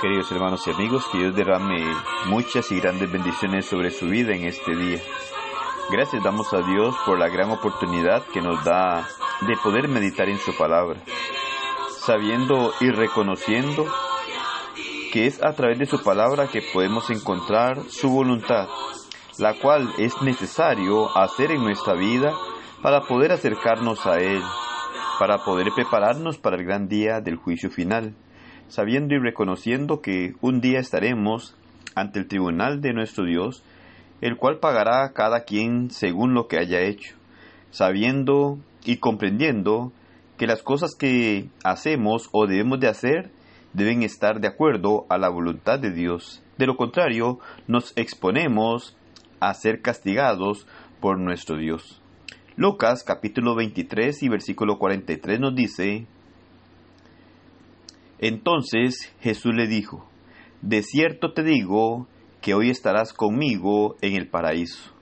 Queridos hermanos y amigos, que Dios derrame muchas y grandes bendiciones sobre su vida en este día. Gracias damos a Dios por la gran oportunidad que nos da de poder meditar en su palabra, sabiendo y reconociendo que es a través de su palabra que podemos encontrar su voluntad, la cual es necesario hacer en nuestra vida para poder acercarnos a Él, para poder prepararnos para el gran día del juicio final sabiendo y reconociendo que un día estaremos ante el tribunal de nuestro Dios, el cual pagará a cada quien según lo que haya hecho, sabiendo y comprendiendo que las cosas que hacemos o debemos de hacer deben estar de acuerdo a la voluntad de Dios. De lo contrario, nos exponemos a ser castigados por nuestro Dios. Lucas capítulo 23 y versículo 43 nos dice, entonces Jesús le dijo, De cierto te digo que hoy estarás conmigo en el paraíso.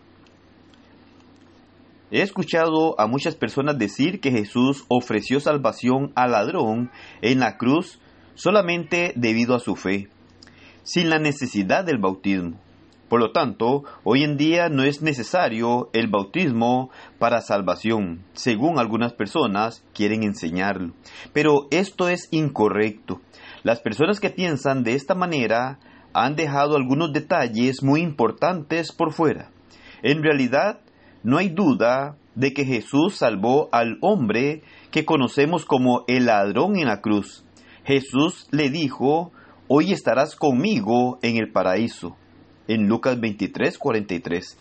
He escuchado a muchas personas decir que Jesús ofreció salvación al ladrón en la cruz solamente debido a su fe, sin la necesidad del bautismo. Por lo tanto, hoy en día no es necesario el bautismo para salvación, según algunas personas quieren enseñarlo. Pero esto es incorrecto. Las personas que piensan de esta manera han dejado algunos detalles muy importantes por fuera. En realidad, no hay duda de que Jesús salvó al hombre que conocemos como el ladrón en la cruz. Jesús le dijo, hoy estarás conmigo en el paraíso en Lucas 23, 43.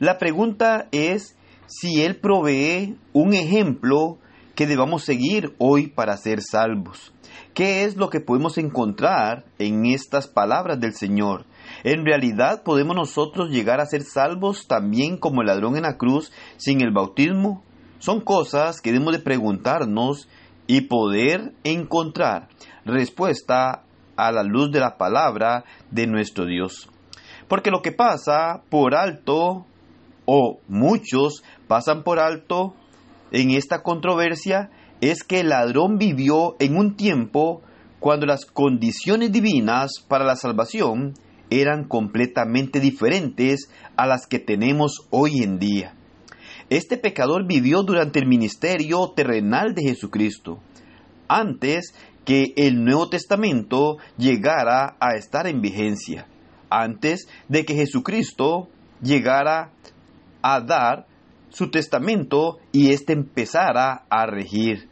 La pregunta es si Él provee un ejemplo que debamos seguir hoy para ser salvos. ¿Qué es lo que podemos encontrar en estas palabras del Señor? En realidad podemos nosotros llegar a ser salvos también como el ladrón en la cruz sin el bautismo. Son cosas que debemos de preguntarnos y poder encontrar respuesta a la luz de la palabra de nuestro Dios. Porque lo que pasa por alto, o muchos pasan por alto en esta controversia, es que el ladrón vivió en un tiempo cuando las condiciones divinas para la salvación eran completamente diferentes a las que tenemos hoy en día. Este pecador vivió durante el ministerio terrenal de Jesucristo, antes que el Nuevo Testamento llegara a estar en vigencia antes de que Jesucristo llegara a dar su testamento y éste empezara a regir.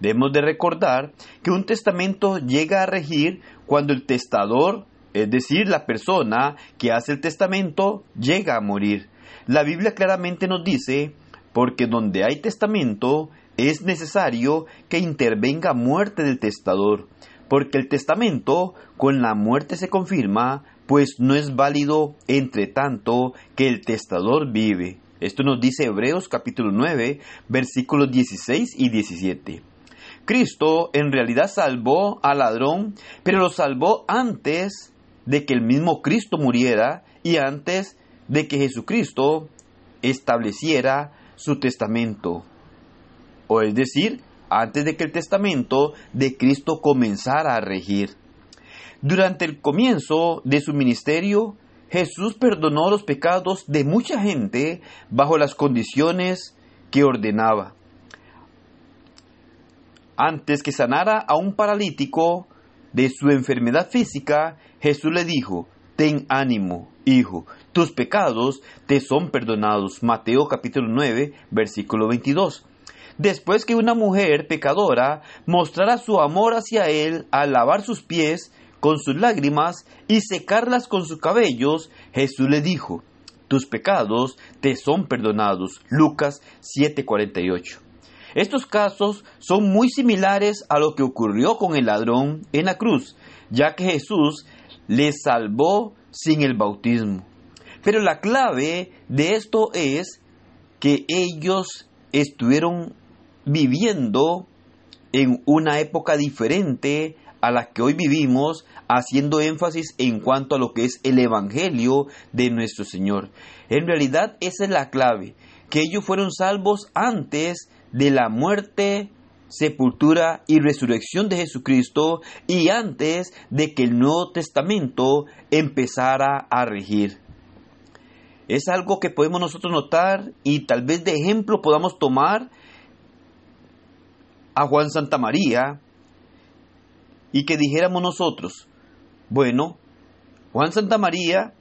Debemos de recordar que un testamento llega a regir cuando el testador, es decir, la persona que hace el testamento, llega a morir. La Biblia claramente nos dice, porque donde hay testamento es necesario que intervenga muerte del testador, porque el testamento con la muerte se confirma, pues no es válido entre tanto que el testador vive. Esto nos dice Hebreos capítulo 9, versículos 16 y 17. Cristo en realidad salvó al ladrón, pero lo salvó antes de que el mismo Cristo muriera y antes de que Jesucristo estableciera su testamento. O es decir, antes de que el testamento de Cristo comenzara a regir. Durante el comienzo de su ministerio, Jesús perdonó los pecados de mucha gente bajo las condiciones que ordenaba. Antes que sanara a un paralítico de su enfermedad física, Jesús le dijo, Ten ánimo, hijo, tus pecados te son perdonados. Mateo capítulo 9, versículo 22. Después que una mujer pecadora mostrara su amor hacia él al lavar sus pies, con sus lágrimas y secarlas con sus cabellos, Jesús le dijo, tus pecados te son perdonados. Lucas 7:48. Estos casos son muy similares a lo que ocurrió con el ladrón en la cruz, ya que Jesús le salvó sin el bautismo. Pero la clave de esto es que ellos estuvieron viviendo en una época diferente a la que hoy vivimos, haciendo énfasis en cuanto a lo que es el Evangelio de nuestro Señor. En realidad esa es la clave, que ellos fueron salvos antes de la muerte sepultura y resurrección de Jesucristo y antes de que el Nuevo Testamento empezara a regir. Es algo que podemos nosotros notar y tal vez de ejemplo podamos tomar a Juan Santa María y que dijéramos nosotros, bueno, Juan Santa María,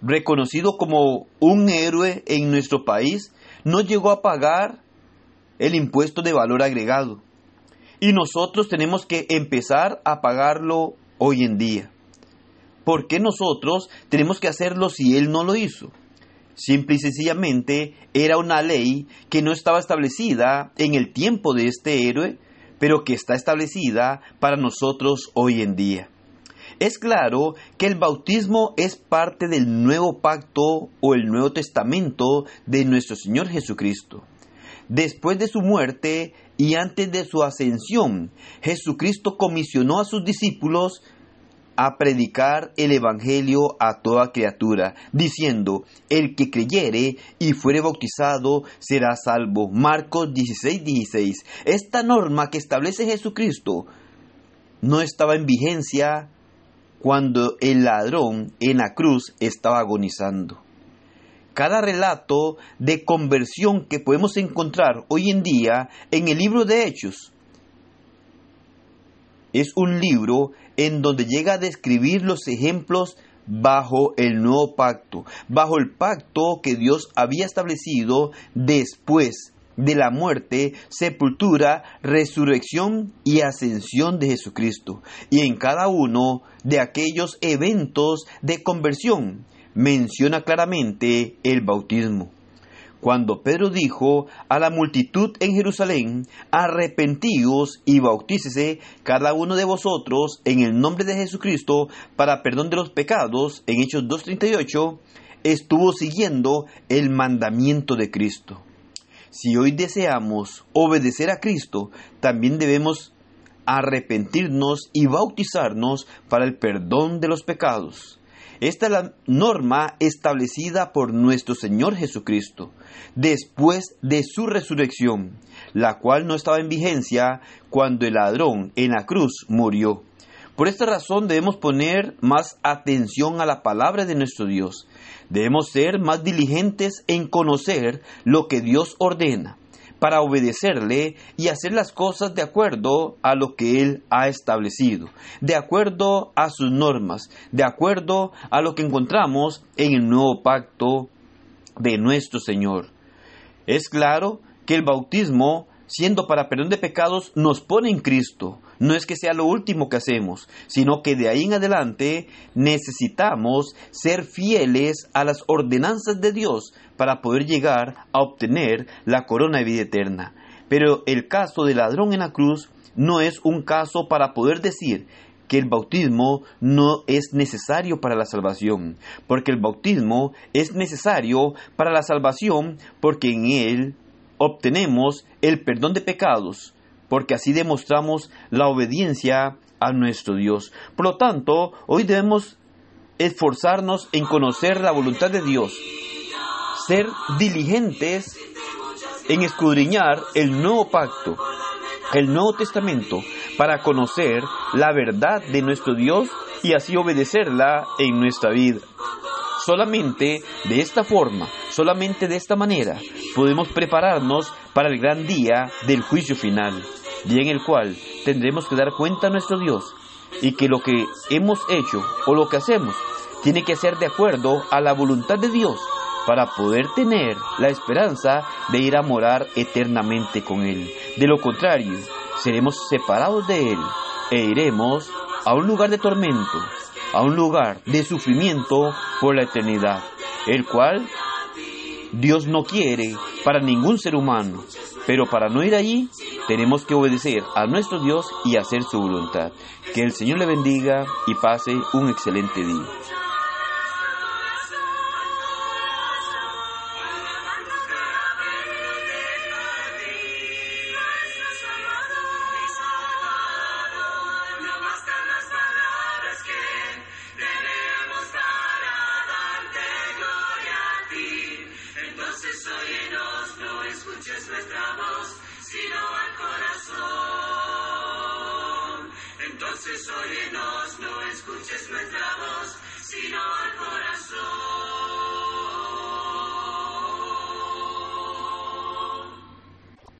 reconocido como un héroe en nuestro país, no llegó a pagar el impuesto de valor agregado. Y nosotros tenemos que empezar a pagarlo hoy en día. ¿Por qué nosotros tenemos que hacerlo si él no lo hizo? Simple y sencillamente era una ley que no estaba establecida en el tiempo de este héroe, pero que está establecida para nosotros hoy en día. Es claro que el bautismo es parte del nuevo pacto o el nuevo testamento de nuestro Señor Jesucristo. Después de su muerte y antes de su ascensión, Jesucristo comisionó a sus discípulos a predicar el Evangelio a toda criatura, diciendo, el que creyere y fuere bautizado será salvo. Marcos 16, 16. Esta norma que establece Jesucristo no estaba en vigencia cuando el ladrón en la cruz estaba agonizando. Cada relato de conversión que podemos encontrar hoy en día en el libro de Hechos es un libro en donde llega a describir los ejemplos bajo el nuevo pacto, bajo el pacto que Dios había establecido después de la muerte, sepultura, resurrección y ascensión de Jesucristo. Y en cada uno de aquellos eventos de conversión menciona claramente el bautismo. Cuando Pedro dijo a la multitud en Jerusalén, arrepentíos y bautícese cada uno de vosotros en el nombre de Jesucristo para perdón de los pecados, en Hechos 2.38, estuvo siguiendo el mandamiento de Cristo. Si hoy deseamos obedecer a Cristo, también debemos arrepentirnos y bautizarnos para el perdón de los pecados. Esta es la norma establecida por nuestro Señor Jesucristo después de su resurrección, la cual no estaba en vigencia cuando el ladrón en la cruz murió. Por esta razón debemos poner más atención a la palabra de nuestro Dios. Debemos ser más diligentes en conocer lo que Dios ordena para obedecerle y hacer las cosas de acuerdo a lo que Él ha establecido, de acuerdo a sus normas, de acuerdo a lo que encontramos en el nuevo pacto de nuestro Señor. Es claro que el bautismo, siendo para perdón de pecados, nos pone en Cristo. No es que sea lo último que hacemos, sino que de ahí en adelante necesitamos ser fieles a las ordenanzas de Dios para poder llegar a obtener la corona de vida eterna. Pero el caso del ladrón en la cruz no es un caso para poder decir que el bautismo no es necesario para la salvación, porque el bautismo es necesario para la salvación porque en él obtenemos el perdón de pecados, porque así demostramos la obediencia a nuestro Dios. Por lo tanto, hoy debemos esforzarnos en conocer la voluntad de Dios ser diligentes en escudriñar el nuevo pacto, el nuevo testamento, para conocer la verdad de nuestro Dios y así obedecerla en nuestra vida. Solamente de esta forma, solamente de esta manera, podemos prepararnos para el gran día del juicio final, día en el cual tendremos que dar cuenta a nuestro Dios y que lo que hemos hecho o lo que hacemos tiene que ser de acuerdo a la voluntad de Dios para poder tener la esperanza de ir a morar eternamente con Él. De lo contrario, seremos separados de Él e iremos a un lugar de tormento, a un lugar de sufrimiento por la eternidad, el cual Dios no quiere para ningún ser humano. Pero para no ir allí, tenemos que obedecer a nuestro Dios y hacer su voluntad. Que el Señor le bendiga y pase un excelente día.